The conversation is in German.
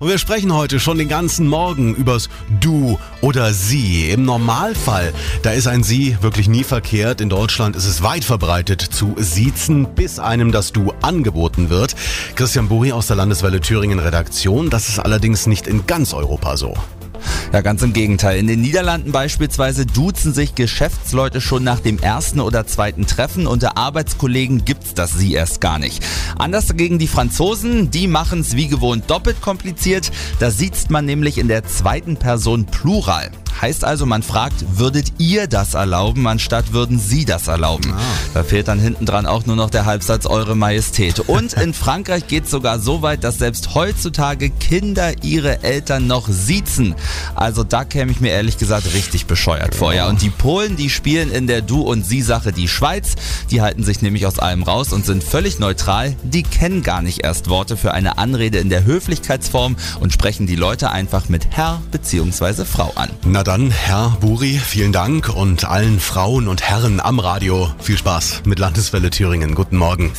Und wir sprechen heute schon den ganzen Morgen übers Du oder Sie. Im Normalfall, da ist ein Sie wirklich nie verkehrt. In Deutschland ist es weit verbreitet zu siezen, bis einem das Du angeboten wird. Christian Buri aus der Landeswelle Thüringen Redaktion. Das ist allerdings nicht in ganz Europa so. Ja, ganz im Gegenteil. In den Niederlanden beispielsweise duzen sich Geschäftsleute schon nach dem ersten oder zweiten Treffen. Unter Arbeitskollegen gibt's das sie erst gar nicht. Anders dagegen die Franzosen, die machen's wie gewohnt doppelt kompliziert. Da sieht man nämlich in der zweiten Person Plural. Heißt also, man fragt, würdet ihr das erlauben, anstatt würden sie das erlauben? Ah. Da fehlt dann hinten dran auch nur noch der Halbsatz Eure Majestät. Und in Frankreich geht es sogar so weit, dass selbst heutzutage Kinder ihre Eltern noch siezen. Also da käme ich mir ehrlich gesagt richtig bescheuert vor. Ja, und die Polen, die spielen in der Du- und Sie-Sache die Schweiz. Die halten sich nämlich aus allem raus und sind völlig neutral. Die kennen gar nicht erst Worte für eine Anrede in der Höflichkeitsform und sprechen die Leute einfach mit Herr bzw. Frau an. Na dann, Herr Buri, vielen Dank und allen Frauen und Herren am Radio viel Spaß mit Landeswelle Thüringen. Guten Morgen.